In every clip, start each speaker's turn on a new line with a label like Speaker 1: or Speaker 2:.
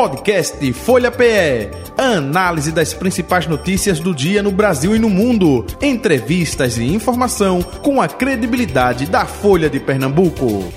Speaker 1: Podcast Folha PE. Análise das principais notícias do dia no Brasil e no mundo. Entrevistas e informação com a credibilidade da Folha de Pernambuco.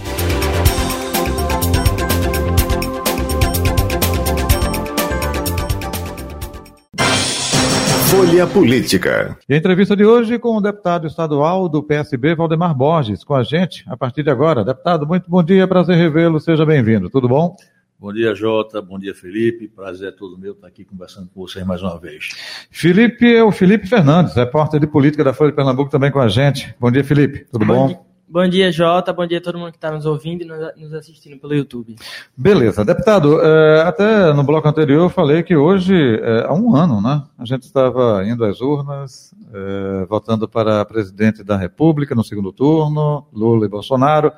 Speaker 2: Folha Política.
Speaker 3: E a entrevista de hoje com o deputado estadual do PSB, Valdemar Borges, com a gente a partir de agora. Deputado, muito bom dia, prazer revê-lo, seja bem-vindo. Tudo bom?
Speaker 4: Bom dia, Jota. Bom dia, Felipe. Prazer é todo meu estar aqui conversando com vocês mais uma vez.
Speaker 3: Felipe é o Felipe Fernandes, repórter de política da Folha de Pernambuco, também com a gente. Bom dia, Felipe. Tudo bom? bom?
Speaker 5: Bom dia, Jota. Bom dia a todo mundo que está nos ouvindo e nos assistindo pelo YouTube.
Speaker 3: Beleza. Deputado, é, até no bloco anterior eu falei que hoje, é, há um ano, né, a gente estava indo às urnas, é, votando para presidente da República no segundo turno, Lula e Bolsonaro.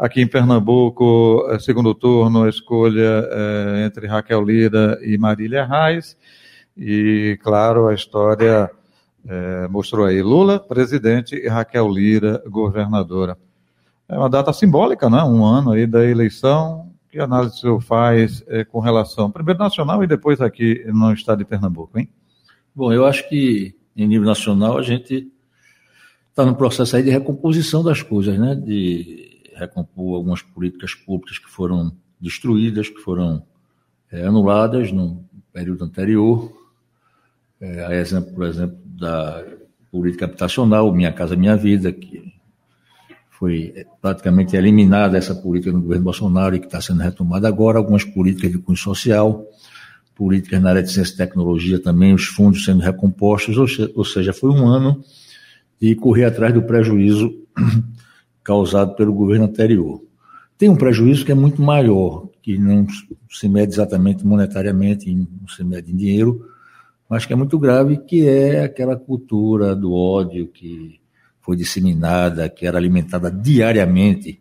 Speaker 3: Aqui em Pernambuco, segundo turno, escolha entre Raquel Lira e Marília Reis. E, claro, a história é, mostrou aí Lula, presidente, e Raquel Lira, governadora. É uma data simbólica, né? Um ano aí da eleição. Que análise o senhor faz é, com relação, primeiro nacional e depois aqui no estado de Pernambuco, hein?
Speaker 4: Bom, eu acho que em nível nacional a gente está no processo aí de recomposição das coisas, né? De recompor algumas políticas públicas que foram destruídas, que foram é, anuladas no período anterior. É, a exemplo, por exemplo, da política habitacional, Minha Casa Minha Vida, que foi praticamente eliminada essa política no governo Bolsonaro e que está sendo retomada agora, algumas políticas de cunho social, políticas na área de ciência e tecnologia também, os fundos sendo recompostos, ou seja, foi um ano de correr atrás do prejuízo causado pelo governo anterior. Tem um prejuízo que é muito maior, que não se mede exatamente monetariamente, não se mede em dinheiro, mas que é muito grave, que é aquela cultura do ódio que foi disseminada, que era alimentada diariamente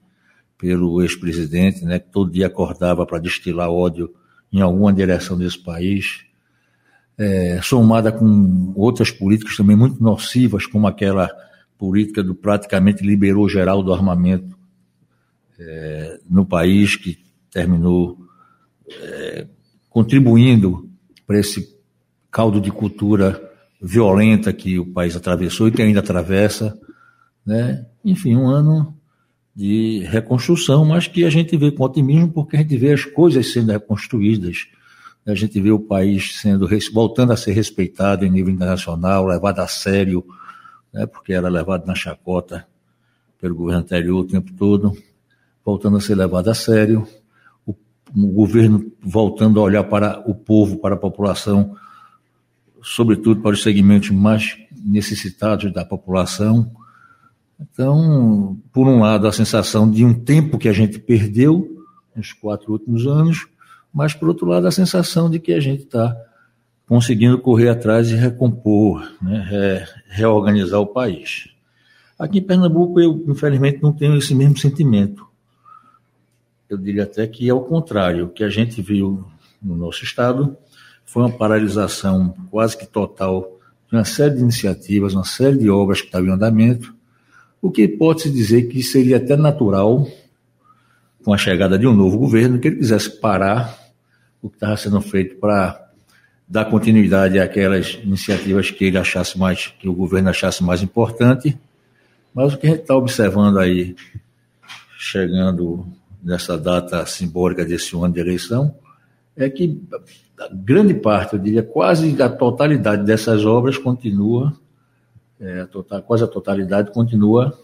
Speaker 4: pelo ex-presidente, né, que todo dia acordava para destilar ódio em alguma direção desse país, é, somada com outras políticas também muito nocivas, como aquela política do praticamente liberou geral do armamento é, no país, que terminou é, contribuindo para esse caldo de cultura violenta que o país atravessou e que ainda atravessa, né? Enfim, um ano de reconstrução, mas que a gente vê com otimismo porque a gente vê as coisas sendo reconstruídas, a gente vê o país sendo voltando a ser respeitado em nível internacional, levado a sério, né? Porque era levado na chacota pelo governo anterior o tempo todo, voltando a ser levado a sério, o, o governo voltando a olhar para o povo, para a população sobretudo para os segmentos mais necessitados da população. Então, por um lado, a sensação de um tempo que a gente perdeu nos quatro últimos anos, mas, por outro lado, a sensação de que a gente está conseguindo correr atrás e recompor, né, re, reorganizar o país. Aqui em Pernambuco, eu, infelizmente, não tenho esse mesmo sentimento. Eu diria até que é o contrário. O que a gente viu no nosso estado foi uma paralisação quase que total de uma série de iniciativas, uma série de obras que estavam em andamento, o que pode-se dizer que seria até natural, com a chegada de um novo governo, que ele quisesse parar o que estava sendo feito para dar continuidade àquelas iniciativas que ele achasse mais, que o governo achasse mais importante. Mas o que a gente está observando aí, chegando nessa data simbólica desse ano de eleição, é que grande parte, eu diria quase a totalidade dessas obras continua, é, total, quase a totalidade continua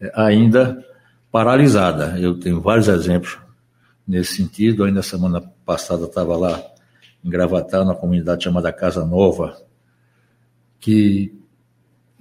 Speaker 4: é, ainda paralisada. Eu tenho vários exemplos nesse sentido. Ainda semana passada estava lá em Gravatar, na comunidade chamada Casa Nova, que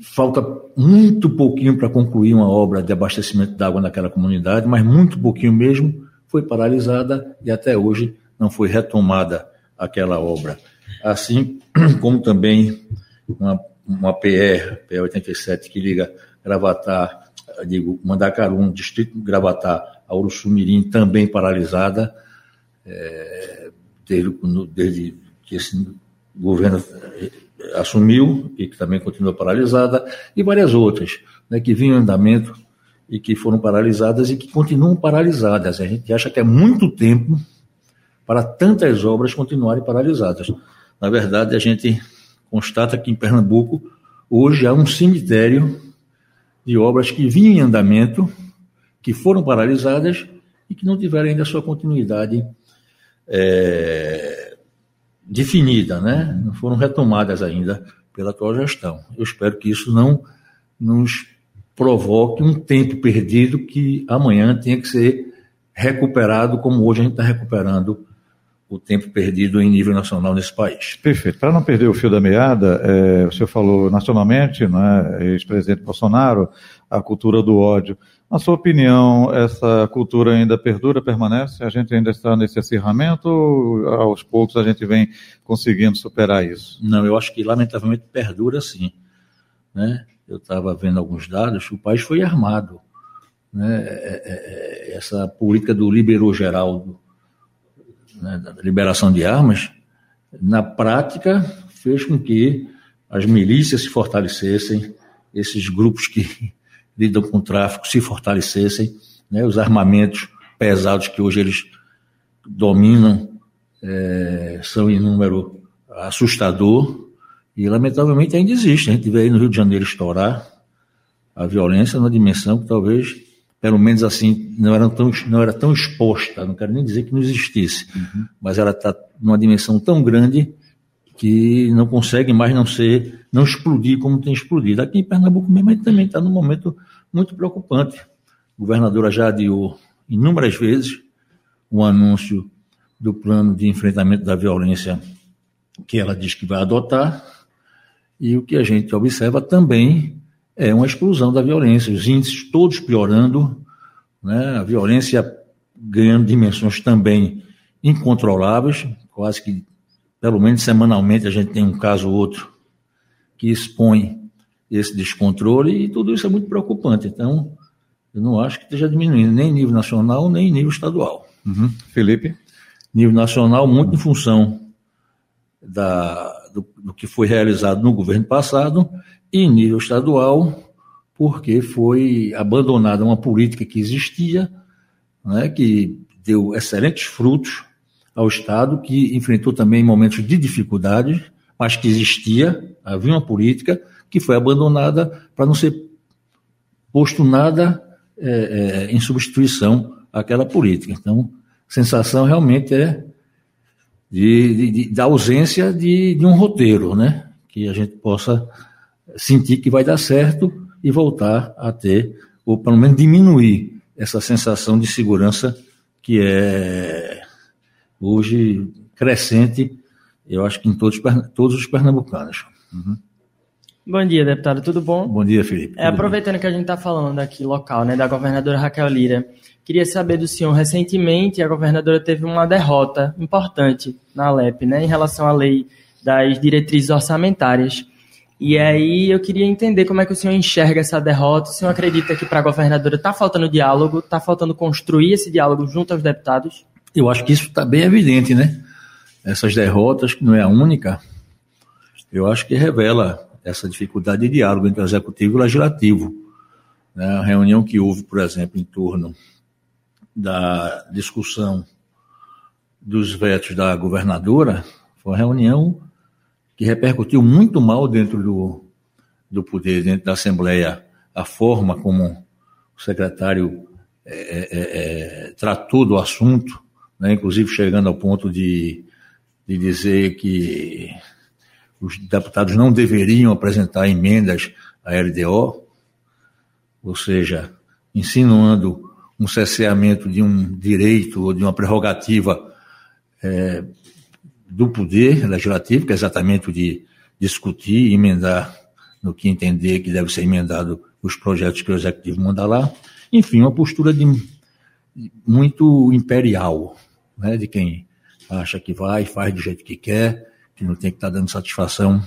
Speaker 4: falta muito pouquinho para concluir uma obra de abastecimento de água naquela comunidade, mas muito pouquinho mesmo, foi paralisada e até hoje não foi retomada aquela obra. Assim como também uma, uma PR, PR 87, que liga Gravatar, digo, Mandacarum, distrito de Gravatar, a Uruçumirim, também paralisada, é, desde, que esse governo é, assumiu e que também continua paralisada, e várias outras né, que vinham em andamento e que foram paralisadas e que continuam paralisadas. A gente acha que é muito tempo para tantas obras continuarem paralisadas. Na verdade, a gente constata que em Pernambuco hoje há um cemitério de obras que vinham em andamento, que foram paralisadas e que não tiveram ainda sua continuidade é, definida, né? não foram retomadas ainda pela atual gestão. Eu espero que isso não nos provoque um tempo perdido que amanhã tenha que ser recuperado, como hoje a gente está recuperando o tempo perdido em nível nacional nesse país.
Speaker 3: Perfeito. Para não perder o fio da meada, é, o senhor falou nacionalmente, né, ex-presidente Bolsonaro, a cultura do ódio. Na sua opinião, essa cultura ainda perdura, permanece? A gente ainda está nesse acirramento ou aos poucos a gente vem conseguindo superar isso?
Speaker 4: Não, eu acho que lamentavelmente perdura sim. Né? Eu estava vendo alguns dados, o país foi armado. Né? É, é, é essa política do liberou geral, né, da liberação de armas, na prática fez com que as milícias se fortalecessem, esses grupos que lidam com o tráfico se fortalecessem, né, os armamentos pesados que hoje eles dominam é, são em número assustador e lamentavelmente ainda existe. A gente vê aí no Rio de Janeiro estourar a violência numa dimensão que talvez, pelo menos assim, não era tão, não era tão exposta, não quero nem dizer que não existisse, uhum. mas ela está numa dimensão tão grande que não consegue mais não ser, não explodir como tem explodido. Aqui em Pernambuco mesmo a gente também está num momento muito preocupante. A governadora já adiou inúmeras vezes o anúncio do plano de enfrentamento da violência que ela diz que vai adotar, e o que a gente observa também é uma explosão da violência, os índices todos piorando, né? a violência ganhando dimensões também incontroláveis, quase que pelo menos semanalmente a gente tem um caso ou outro que expõe esse descontrole e tudo isso é muito preocupante. Então, eu não acho que esteja diminuindo nem em nível nacional, nem em nível estadual.
Speaker 3: Uhum. Felipe?
Speaker 4: Nível nacional, muito em função da, do, do, que foi realizado no governo passado, e nível estadual, porque foi abandonada uma política que existia, né, que deu excelentes frutos, ao Estado, que enfrentou também momentos de dificuldade, mas que existia, havia uma política que foi abandonada para não ser posto nada é, é, em substituição àquela política. Então, a sensação realmente é de, de, de, da ausência de, de um roteiro, né? Que a gente possa sentir que vai dar certo e voltar a ter, ou pelo menos diminuir essa sensação de segurança que é hoje crescente, eu acho que em todos, todos os pernambucanos. Uhum.
Speaker 5: Bom dia, deputado, tudo bom?
Speaker 4: Bom dia, Felipe.
Speaker 5: É, aproveitando bem? que a gente está falando aqui local, né, da governadora Raquel Lira, queria saber do senhor, recentemente a governadora teve uma derrota importante na Alep, né, em relação à lei das diretrizes orçamentárias. E aí eu queria entender como é que o senhor enxerga essa derrota, o senhor acredita que para a governadora está faltando diálogo, está faltando construir esse diálogo junto aos deputados?
Speaker 4: Eu acho que isso está bem evidente, né? Essas derrotas, que não é a única, eu acho que revela essa dificuldade de diálogo entre o executivo e o legislativo. Né? A reunião que houve, por exemplo, em torno da discussão dos vetos da governadora foi uma reunião que repercutiu muito mal dentro do, do poder, dentro da Assembleia, a forma como o secretário é, é, é, tratou do assunto, né, inclusive chegando ao ponto de, de dizer que os deputados não deveriam apresentar emendas à LDO, ou seja, insinuando um cesseamento de um direito ou de uma prerrogativa é, do poder legislativo, que é exatamente o de discutir emendar no que entender que deve ser emendado os projetos que o executivo manda lá. Enfim, uma postura de muito imperial, né, de quem acha que vai, faz do jeito que quer, que não tem que estar dando satisfação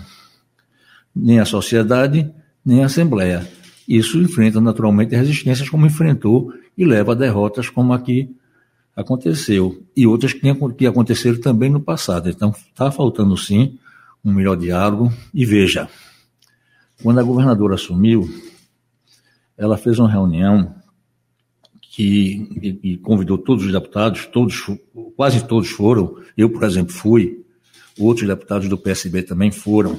Speaker 4: nem à sociedade, nem à Assembleia. Isso enfrenta naturalmente resistências como enfrentou e leva a derrotas como aqui aconteceu. E outras que, aconteceram também no passado. Então está faltando sim um melhor diálogo. E veja, quando a governadora assumiu, ela fez uma reunião que, e convidou todos os deputados, todos, quase todos foram. Eu, por exemplo, fui. Outros deputados do PSB também foram.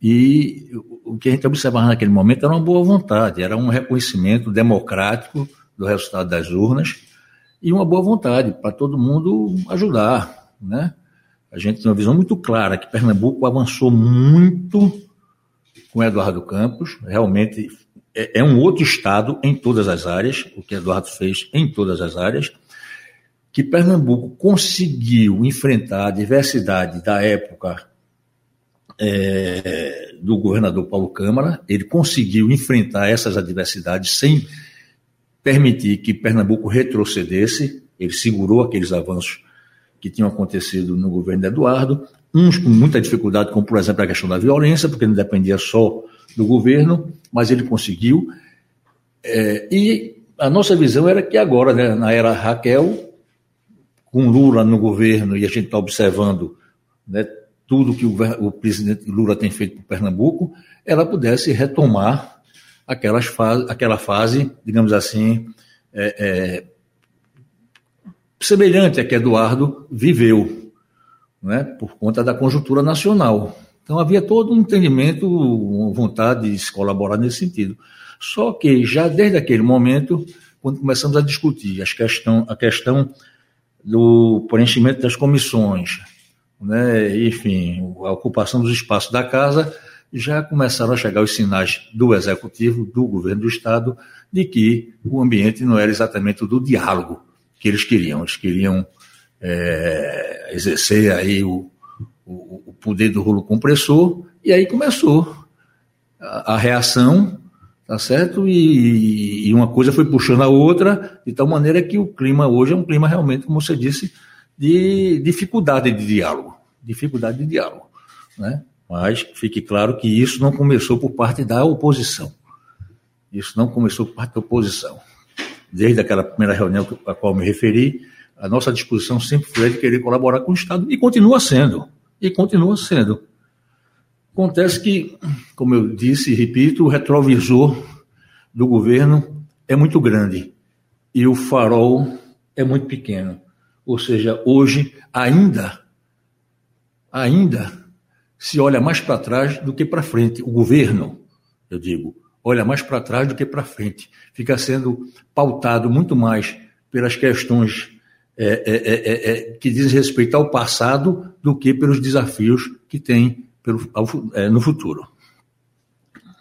Speaker 4: E o que a gente observava naquele momento era uma boa vontade, era um reconhecimento democrático do resultado das urnas e uma boa vontade para todo mundo ajudar, né? A gente tem uma visão muito clara que Pernambuco avançou muito com Eduardo Campos, realmente é, é um outro estado em todas as áreas, o que Eduardo fez em todas as áreas, que Pernambuco conseguiu enfrentar a diversidade da época é, do governador Paulo Câmara, ele conseguiu enfrentar essas adversidades sem permitir que Pernambuco retrocedesse, ele segurou aqueles avanços que tinham acontecido no governo de Eduardo, uns com muita dificuldade, como por exemplo a questão da violência, porque não dependia só do governo, mas ele conseguiu. É, e a nossa visão era que agora, né, na era Raquel, com Lula no governo, e a gente está observando né, tudo que o, o, presidente Lula tem feito por Pernambuco, ela pudesse retomar aquelas fase, aquela fase, digamos assim, é, é, semelhante a que Eduardo viveu, né, por conta da conjuntura nacional. Então havia todo um entendimento, uma vontade de se colaborar nesse sentido. Só que já desde aquele momento, quando começamos a discutir as questão, a questão do preenchimento das comissões, né, enfim, a ocupação dos espaços da casa, já começaram a chegar os sinais do executivo, do governo do estado, de que o ambiente não era exatamente o do diálogo que eles queriam. Eles queriam é, exercer aí o, o, o, poder do rolo compressor, e aí começou a, a reação, tá certo? E, e, uma coisa foi puxando a outra, de tal maneira que o clima hoje é um clima realmente, como você disse, de dificuldade de diálogo. Dificuldade de diálogo. Né? Mas fique claro que isso não começou por parte da oposição. Isso não começou por parte da oposição. Desde aquela primeira reunião a qual me referi, a nossa disposição sempre foi de querer colaborar com o Estado e continua sendo e continua sendo. Acontece que, como eu disse e repito, o retrovisor do governo é muito grande e o farol é muito pequeno. Ou seja, hoje ainda, ainda se olha mais para trás do que para frente. O governo, eu digo, olha mais para trás do que para frente. Fica sendo pautado muito mais pelas questões é, é, é, que dizem respeito ao passado do que pelos desafios que tem pelo, ao, é, no futuro.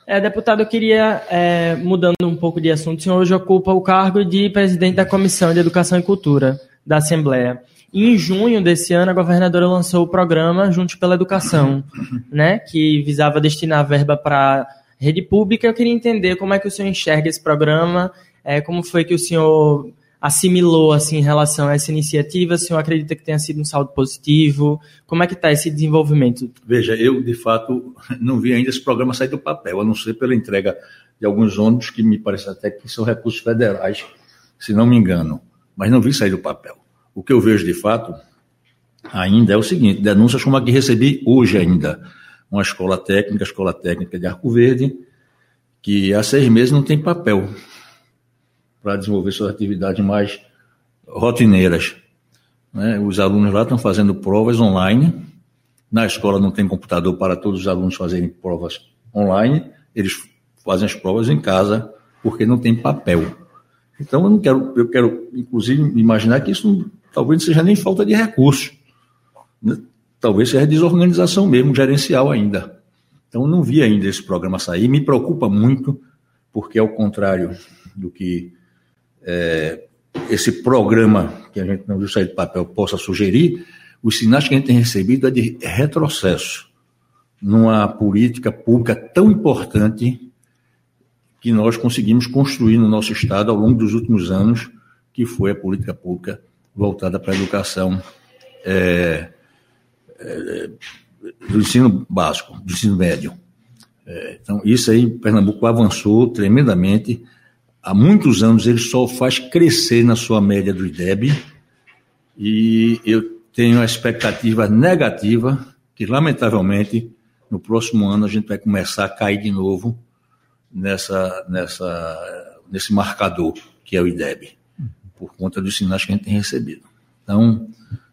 Speaker 5: É, deputado, eu queria, é, mudando um pouco de assunto, o senhor hoje ocupa o cargo de presidente da Comissão de Educação e Cultura da Assembleia. Em junho desse ano, a governadora lançou o programa Juntos pela Educação, né, que visava destinar verba para rede pública. Eu queria entender como é que o senhor enxerga esse programa, é, como foi que o senhor assimilou assim em relação a essa iniciativa? O senhor acredita que tenha sido um saldo positivo? Como é que está esse desenvolvimento?
Speaker 4: Veja, eu de fato não vi ainda esse programa sair do papel, a não ser pela entrega de alguns ônibus que me parece até que são recursos federais, se não me engano, mas não vi sair do papel. O que eu vejo de fato ainda é o seguinte: denúncias como a que recebi hoje ainda, uma escola técnica, a escola técnica de Arco Verde, que há seis meses não tem papel para desenvolver suas atividades mais rotineiras. Né? Os alunos lá estão fazendo provas online. Na escola não tem computador para todos os alunos fazerem provas online. Eles fazem as provas em casa porque não tem papel. Então eu não quero, eu quero inclusive imaginar que isso talvez não seja nem falta de recursos. Né? Talvez seja desorganização mesmo, gerencial ainda. Então não vi ainda esse programa sair. Me preocupa muito, porque ao contrário do que é, esse programa que a gente não viu sair de papel possa sugerir, os sinais que a gente tem recebido é de retrocesso numa política pública tão importante que nós conseguimos construir no nosso Estado ao longo dos últimos anos, que foi a política pública voltada para a educação é, é, do ensino básico, do ensino médio. É, então, isso aí, Pernambuco avançou tremendamente há muitos anos ele só faz crescer na sua média do IDEB e eu tenho a expectativa negativa que, lamentavelmente, no próximo ano a gente vai começar a cair de novo nessa, nessa, nesse marcador que é o IDEB, por conta dos sinais que a gente tem recebido. Então,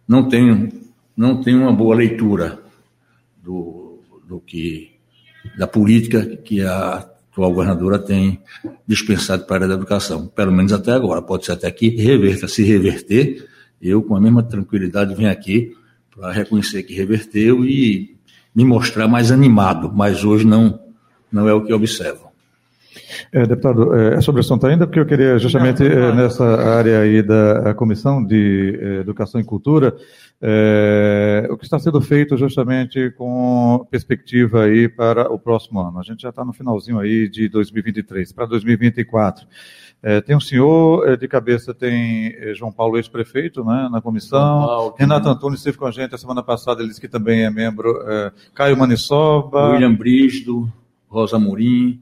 Speaker 4: não tenho, não tenho uma boa leitura do, do que da política que a atual governadora tem dispensado para a área da educação, pelo menos até agora. Pode ser até que reverta. Se reverter, eu, com a mesma tranquilidade, venho aqui para reconhecer que reverteu e me mostrar mais animado, mas hoje não, não é o que observo.
Speaker 3: É, deputado, é, é sobre o assunto ainda, porque eu queria justamente não, não. É, nessa área aí da Comissão de é, Educação e Cultura, é, o que está sendo feito justamente com perspectiva aí para o próximo ano. A gente já está no finalzinho aí de 2023, para 2024. É, tem um senhor é, de cabeça, tem João Paulo, ex-prefeito, né, na comissão. Paulo, Renato Antunes esteve com a gente a semana passada, ele disse que também é membro. Caio Manissoba.
Speaker 4: William Brisdo, Rosa Murim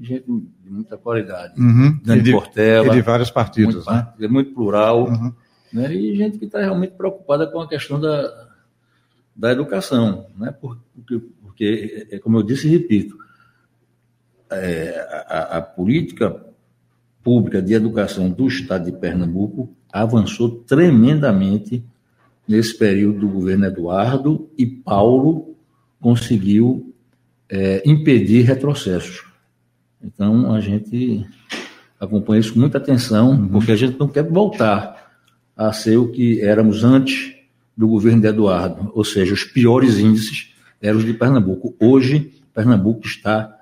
Speaker 4: gente de muita qualidade. Uhum.
Speaker 3: De, Portela. E de vários partidos,
Speaker 4: muito, né? É muito plural. Uhum. Né? E gente que está realmente preocupada com a questão da, da educação. Né? Porque, porque, é, como eu disse e repito, é, a, a política pública de educação do Estado de Pernambuco avançou tremendamente nesse período do governo Eduardo e Paulo conseguiu é, impedir retrocessos. Então, a gente acompanha isso com muita atenção, uhum. porque a gente não quer voltar a ser o que éramos antes do governo de Eduardo, ou seja, os piores índices eram os de Pernambuco. Hoje, Pernambuco está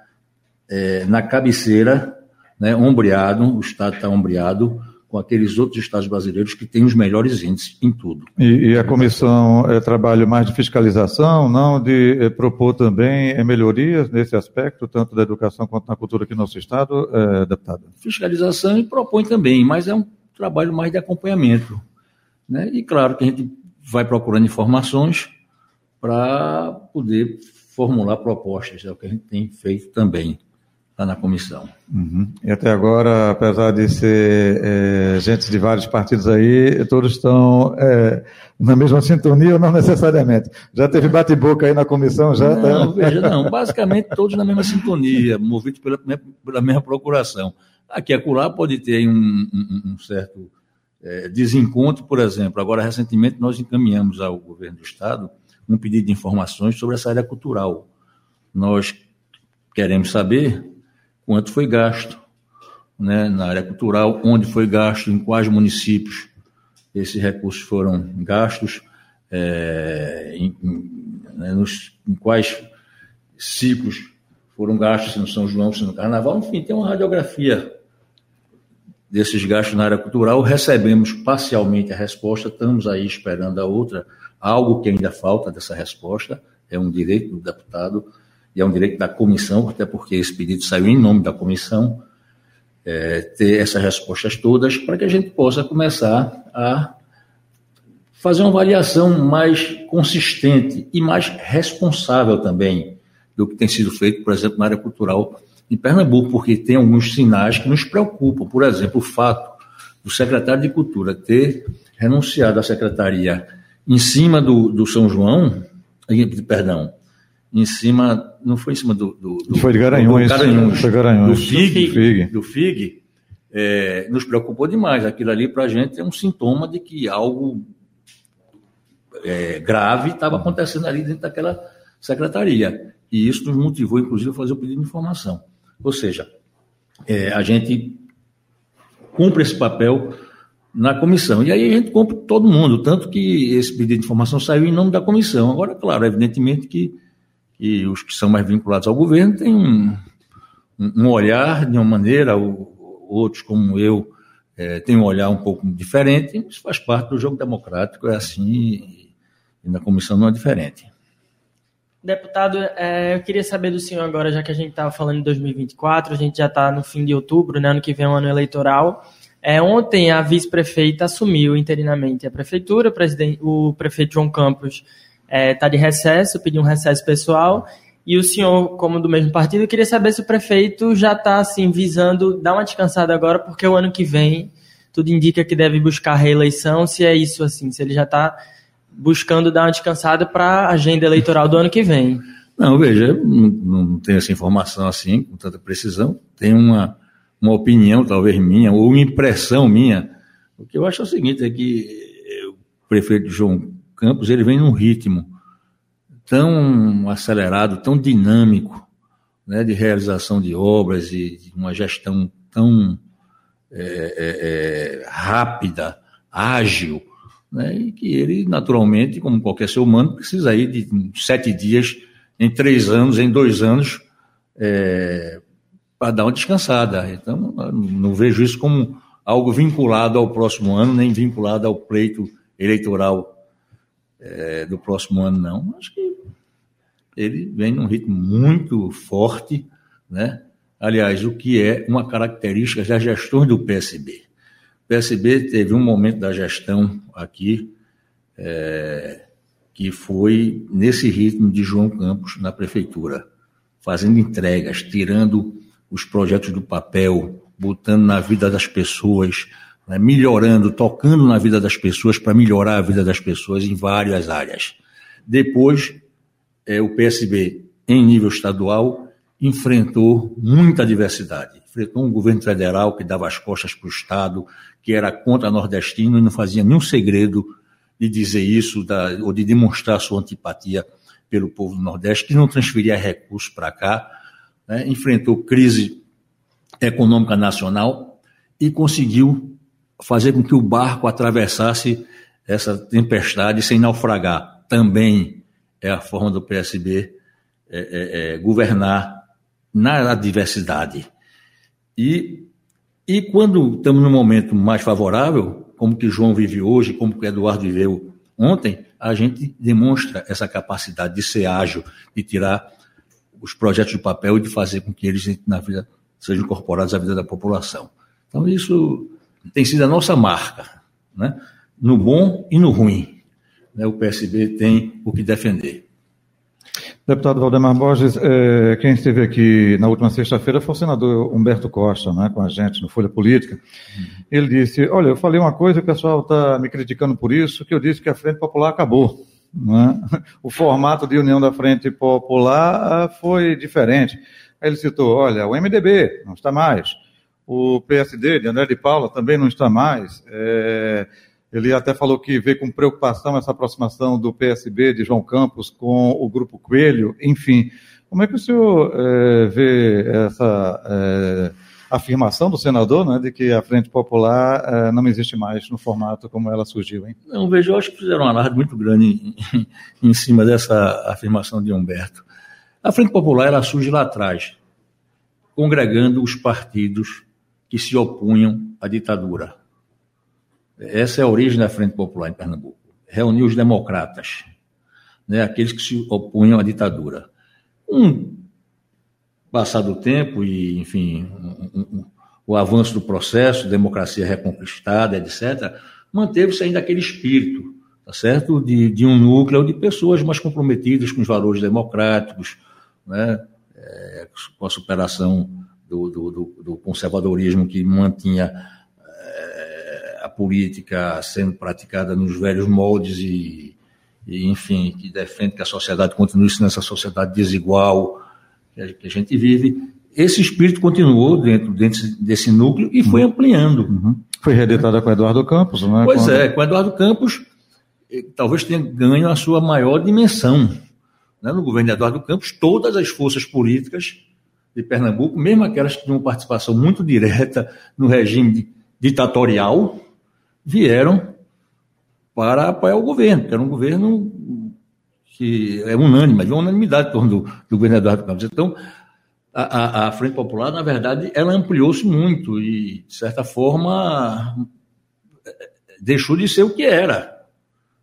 Speaker 4: é, na cabeceira, né, ombreado, o Estado está ombreado com aqueles outros estados brasileiros que têm os melhores índices em tudo.
Speaker 3: E, e a comissão é trabalho mais de fiscalização, não de é, propor também é, melhorias nesse aspecto, tanto da educação quanto na cultura aqui no nosso estado, é, deputado?
Speaker 4: Fiscalização e propõe também, mas é um trabalho mais de acompanhamento. Né? E claro que a gente vai procurando informações para poder formular propostas, é o que a gente tem feito também lá na comissão.
Speaker 3: Uhum. E até agora, apesar de ser é, gente de vários partidos aí, todos estão é, na mesma sintonia ou não necessariamente? Já teve bate-boca aí na comissão? Já?
Speaker 4: Não, veja, não. Basicamente todos na mesma sintonia, movidos pela, pela mesma procuração. Aqui a acolá pode ter um, um, um certo é, desencontro, por exemplo. Agora, recentemente, nós encaminhamos ao governo do Estado um pedido de informações sobre essa área cultural. Nós queremos saber quanto foi gasto né, na área cultural, onde foi gasto, em quais municípios esses recursos foram gastos, é, em, né, nos, em quais ciclos foram gastos, se no São João, se no Carnaval, enfim, tem uma radiografia desses gastos na área cultural, recebemos parcialmente a resposta, estamos aí esperando a outra, algo que ainda falta dessa resposta, é um direito do deputado, e é um direito da comissão, até porque esse pedido saiu em nome da comissão, é, ter essas respostas todas para que a gente possa começar a fazer uma avaliação mais consistente e mais responsável também do que tem sido feito, por exemplo, na área cultural em Pernambuco, porque tem alguns sinais que nos preocupam. Por exemplo, o fato do secretário de Cultura ter renunciado à secretaria em cima do, do São João, perdão, em cima, não foi em cima do. do, do
Speaker 3: foi de Garanhuns.
Speaker 4: Do, Garanhuns,
Speaker 3: foi
Speaker 4: Garanhuns. Do FIG. Do FIG, do FIG é, nos preocupou demais. Aquilo ali, para a gente, é um sintoma de que algo é, grave estava acontecendo ali dentro daquela secretaria. E isso nos motivou, inclusive, a fazer o pedido de informação. Ou seja, é, a gente cumpre esse papel na comissão. E aí a gente cumpre todo mundo, tanto que esse pedido de informação saiu em nome da comissão. Agora, claro, evidentemente que e os que são mais vinculados ao governo têm um, um olhar de uma maneira, outros como eu é, têm um olhar um pouco diferente, isso faz parte do jogo democrático, é assim, e, na comissão não é diferente.
Speaker 5: Deputado, é, eu queria saber do senhor agora, já que a gente estava falando em 2024, a gente já está no fim de outubro, né, ano que vem é um ano eleitoral. É, ontem a vice-prefeita assumiu interinamente a prefeitura, o, o prefeito João Campos está é, tá de recesso, pediu um recesso pessoal. E o senhor, como do mesmo partido, queria saber se o prefeito já está assim, visando dar uma descansada agora, porque o ano que vem tudo indica que deve buscar reeleição, se é isso assim, se ele já está buscando dar uma descansada para a agenda eleitoral do ano que vem.
Speaker 4: Não, veja, não, não tenho essa informação assim, com tanta precisão. Tem uma, uma opinião, talvez minha, ou uma impressão minha. O que eu acho é o seguinte, é que prefeito João Campos, ele vem num ritmo tão acelerado, tão dinâmico, né, de realização de obras e de uma gestão tão é, é, é, rápida, ágil, né, e que ele, naturalmente, como qualquer ser humano, precisa aí de sete dias, em três anos, em dois anos, é, para dar uma descansada. Então, não vejo isso como algo vinculado ao próximo ano, nem vinculado ao pleito eleitoral é, do próximo ano, não. Acho que ele vem num ritmo muito forte, né? Aliás, o que é uma característica das gestões do PSB. O PSB teve um momento da gestão aqui é, que foi nesse ritmo de João Campos na prefeitura, fazendo entregas, tirando os projetos do papel, botando na vida das pessoas, né, melhorando, tocando na vida das pessoas para melhorar a vida das pessoas em várias áreas. Depois, é, o PSB, em nível estadual, enfrentou muita diversidade. Enfrentou um governo federal que dava as costas para o Estado, que era contra nordestino e não fazia nenhum segredo de dizer isso da, ou de demonstrar sua antipatia pelo povo do Nordeste, que não transferia recursos para cá, né? enfrentou crise econômica nacional e conseguiu fazer com que o barco atravessasse essa tempestade sem naufragar. Também é a forma do PSB é, é, é, governar na adversidade. E, e quando estamos num momento mais favorável, como que João vive hoje, como que Eduardo viveu ontem, a gente demonstra essa capacidade de ser ágil, de tirar os projetos do papel e de fazer com que eles na vida sejam incorporados à vida da população. Então isso tem sido a nossa marca, né? no bom e no ruim. Né? O PSB tem o que defender.
Speaker 3: Deputado Valdemar Borges, é, quem esteve aqui na última sexta-feira foi o senador Humberto Costa, né, com a gente no Folha Política. Ele disse: Olha, eu falei uma coisa, o pessoal está me criticando por isso, que eu disse que a Frente Popular acabou. Né? O formato de união da Frente Popular foi diferente. Aí ele citou: Olha, o MDB não está mais, o PSD de André de Paula também não está mais. É, ele até falou que vê com preocupação essa aproximação do PSB de João Campos com o Grupo Coelho, enfim. Como é que o senhor é, vê essa é, afirmação do senador, né, de que a Frente Popular é, não existe mais no formato como ela surgiu, hein?
Speaker 4: Não, vejo, eu acho que fizeram uma alarde muito grande em, em, em, cima dessa afirmação de Humberto. A Frente Popular, ela surge lá atrás, congregando os partidos que se opunham à ditadura essa é a origem da Frente Popular em Pernambuco. Reuniu os democratas, né, aqueles que se opunham à ditadura. Um passado o tempo e, enfim, um, um, o avanço do processo, democracia reconquistada, etc., manteve-se ainda aquele espírito, tá certo? De, de um núcleo de pessoas mais comprometidas com os valores democráticos, né? É, com a superação do, do, do, do conservadorismo que mantinha a política sendo praticada nos velhos moldes e, e, enfim, que defende que a sociedade continue sendo essa sociedade desigual que a gente vive. Esse espírito continuou dentro, dentro desse núcleo e foi uhum. ampliando. Uhum.
Speaker 3: Foi reeditada com Eduardo Campos, não
Speaker 4: é? Pois Quando... é, com Eduardo Campos, eh, talvez tenha ganho a sua maior dimensão. Né? No governo de Eduardo Campos, todas as forças políticas de Pernambuco, mesmo aquelas que tinham participação muito direta no regime ditatorial, vieram para apoiar o governo, que era um governo que é unânime, havia unanimidade em torno do, do governo Eduardo Campos. Então, a, a, a Frente Popular, na verdade, ela ampliou-se muito e, de certa forma, deixou de ser o que era.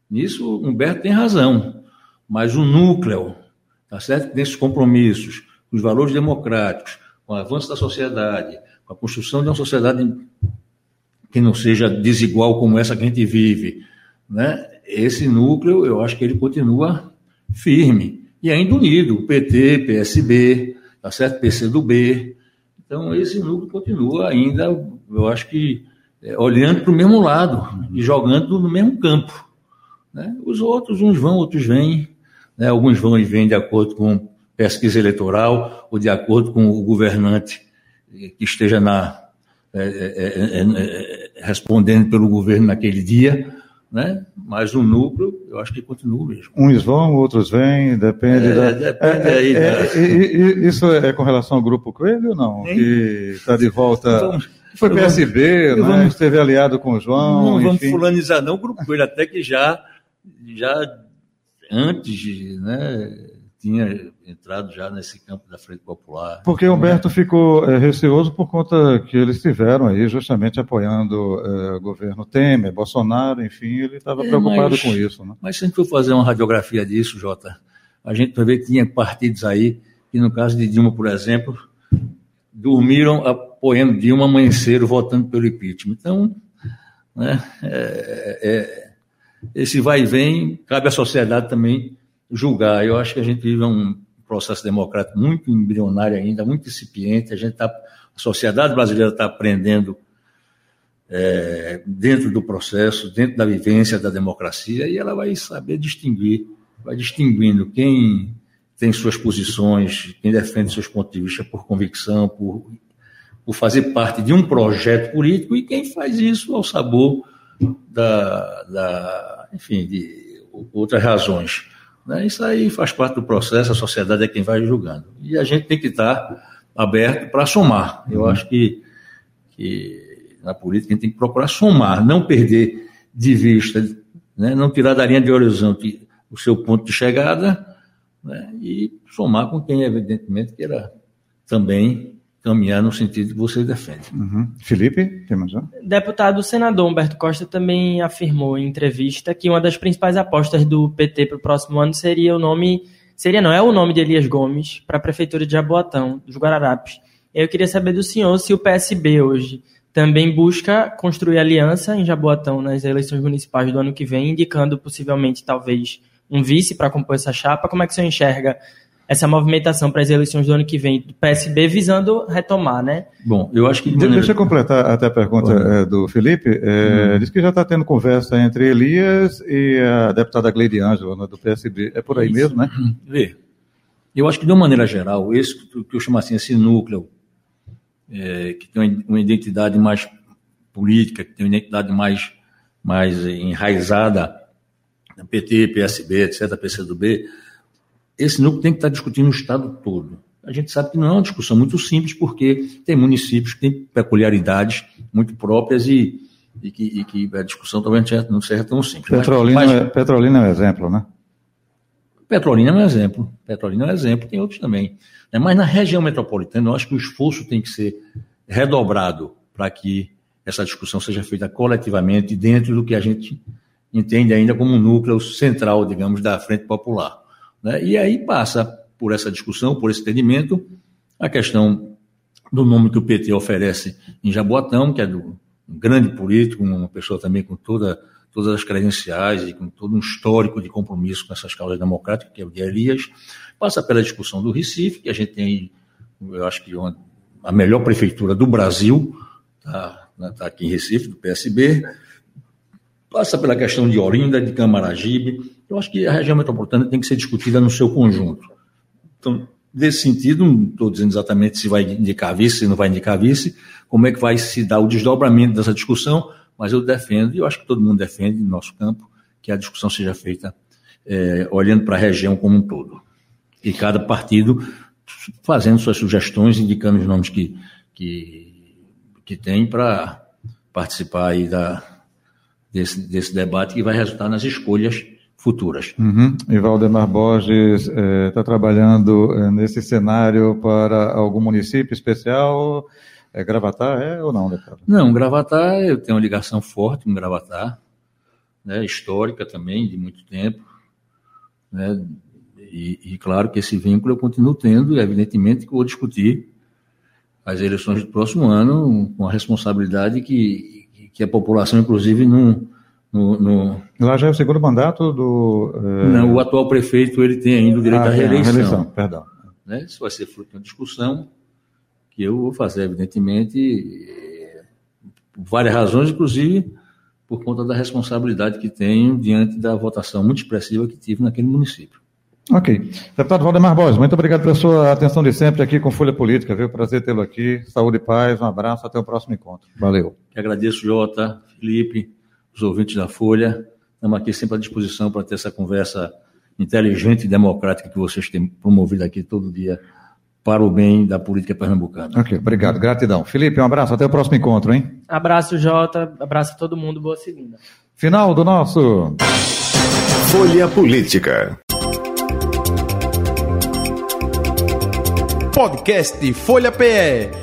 Speaker 4: Nisso, Humberto tem razão. Mas o núcleo, tá certo? Desses compromissos, os valores democráticos, com o avanço da sociedade, com a construção de uma sociedade que não seja desigual como essa que a gente vive, né? Esse núcleo, eu acho que ele continua firme e ainda unido, PT, PSB, tá certo? PCdoB. Então esse núcleo continua ainda, eu acho que é, olhando para o mesmo lado e jogando no mesmo campo. Né? Os outros, uns vão, outros vêm. Né? Alguns vão e vêm de acordo com pesquisa eleitoral ou de acordo com o governante que esteja na, é é, é, é, é, respondendo pelo governo naquele dia, né? Mas o núcleo, eu acho que continua mesmo.
Speaker 3: Uns vão, outros vêm, depende
Speaker 4: É,
Speaker 3: da...
Speaker 4: depende aí
Speaker 3: isso é com relação ao Grupo Coelho ou não?
Speaker 4: Hein?
Speaker 3: Que está de volta...
Speaker 4: Vamos-
Speaker 3: Foi PSB, né?
Speaker 4: vou-
Speaker 3: esteve aliado com o João,
Speaker 4: não vamos
Speaker 3: enfim.
Speaker 4: fulanizar não o grupo Coelho, até que já, já antes, né, tinha entrado já nesse campo da Frente Popular.
Speaker 3: Porque Humberto ficou eh, receoso por conta que eles estiveram aí justamente apoiando eh, o governo Temer, Bolsonaro, enfim, ele estava
Speaker 4: É,
Speaker 3: preocupado
Speaker 4: mas-
Speaker 3: com isso. Né?
Speaker 4: Mas se a gente for fazer uma radiografia disso, Jota, a gente vai ver que tinha partidos aí que, no caso de Dilma, por exemplo, dormiram apoiando Dilma, amanheceram votando pelo impeachment. Então, né, é- é- esse vai e vem, cabe à sociedade também julgar. Eu acho que a gente vive um processo democrático muito embrionário ainda, muito incipiente. A gente tá, a sociedade brasileira está aprendendo é, dentro do processo, dentro da vivência da democracia, e ela vai saber distinguir, vai distinguindo quem tem suas posições, quem defende seus pontos de vista por convicção, por, por fazer parte de um projeto político, e quem faz isso ao sabor da, da enfim, de outras razões. Né? Isso aí faz parte do processo, a sociedade é quem vai julgando. E a gente tem que estar aberto para somar. Eu acho que, que na política a gente tem que procurar somar, não perder de vista, né? não tirar da linha de horizonte o seu ponto de chegada né? e somar com quem, evidentemente, queira também caminhar no sentido que você defende.
Speaker 3: Uhum. Felipe, tem mais um?
Speaker 5: Deputado senador Humberto Costa também afirmou em entrevista que uma das principais apostas do PT para o próximo ano seria o nome, seria não, é o nome de Elias Gomes para a prefeitura de Jaboatão, dos Guararapes. Eu queria saber do senhor se o PSB hoje também busca construir aliança em Jaboatão nas eleições municipais do ano que vem, indicando possivelmente talvez um vice para compor essa chapa. Como é que o senhor enxerga essa movimentação para as eleições do ano que vem do PSB visando retomar, né?
Speaker 4: Bom, eu acho que. de maneira-
Speaker 3: Deixa eu completar até a pergunta eh, do Felipe. Eh, Diz que já está tendo conversa entre Elias e a deputada Gleide Ângelo, né, do PSB. É por aí
Speaker 4: Isso.
Speaker 3: mesmo, né?
Speaker 4: Vê, eu acho que de uma maneira geral, esse que eu chamo assim, esse núcleo, é, que tem uma- uma identidade mais política, que tem uma identidade mais, mais enraizada, PT, PSB, etc., PCdoB, esse núcleo tem que estar discutindo o Estado todo. A gente sabe que não é uma discussão muito simples, porque tem municípios que têm peculiaridades muito próprias e, e, que, e que a discussão talvez não seja tão simples. Mas-
Speaker 3: Petrolina,
Speaker 4: mas-
Speaker 3: é- Petrolina é um exemplo, né?
Speaker 4: Petrolina é um exemplo. Petrolina é um exemplo, tem outros também. né? Mas na região metropolitana, eu acho que o esforço tem que ser redobrado para que essa discussão seja feita coletivamente dentro do que a gente entende ainda como um núcleo central, digamos, da Frente Popular. Né? E aí passa por essa discussão, por esse entendimento, a questão do nome que o PT oferece em Jaboatão, que é do um grande político, uma pessoa também com toda, todas as credenciais e com todo um histórico de compromisso com essas causas democráticas, que é o de Elias, passa pela discussão do Recife, que a gente tem eu acho que uma, a melhor prefeitura do Brasil, está tá aqui em Recife, do PSB, passa pela questão de Olinda, de Camaragibe. Eu acho que a região metropolitana tem que ser discutida no seu conjunto. Então, nesse sentido, não estou dizendo exatamente se vai indicar vice, se não vai indicar vice, como é que vai se dar o desdobramento dessa discussão, mas eu defendo, e eu acho que todo mundo defende no nosso campo, que a discussão seja feita eh, olhando para a região como um todo. E cada partido fazendo suas sugestões, indicando os nomes que, que, que tem para participar aí da, desse, desse debate que vai resultar nas escolhas futuras.
Speaker 3: Uhum. E Valdemar Borges está trabalhando eh, nesse cenário para algum município especial? É Gravatar, é ou não, deputado?
Speaker 4: Não, Gravatar, eu tenho uma ligação forte com Gravatar, né, histórica também, de muito tempo. Né, e, e, claro que esse vínculo eu continuo tendo, e evidentemente que vou discutir as eleições do próximo ano com a responsabilidade que, que a população, inclusive, não. No, no...
Speaker 3: Lá já é o segundo mandato do.
Speaker 4: Eh... Não, o atual prefeito ele tem ainda o direito
Speaker 3: ah,
Speaker 4: à reeleição. reeleição.
Speaker 3: Perdão.
Speaker 4: Né? Isso vai ser fruto de uma discussão que eu vou fazer, evidentemente, por várias razões, inclusive por conta da responsabilidade que tenho diante da votação muito expressiva que tive naquele município.
Speaker 3: Ok. Deputado Valdemar Borges, muito obrigado pela sua atenção de sempre aqui com Folha Política, viu? Prazer tê-lo aqui. Saúde e paz, um abraço, até o próximo encontro. Valeu.
Speaker 4: Eu agradeço, Jota, Felipe, os ouvintes da Folha. Estamos aqui sempre à disposição para ter essa conversa inteligente e democrática que vocês têm promovido aqui todo dia para o bem da política pernambucana.
Speaker 3: Ok, obrigado. Gratidão. Felipe, um abraço. Até o próximo encontro, hein?
Speaker 5: Abraço, Jota. Abraço a todo mundo. Boa segunda.
Speaker 3: Final do nosso.
Speaker 2: Folha Política.
Speaker 1: Podcast Folha PE.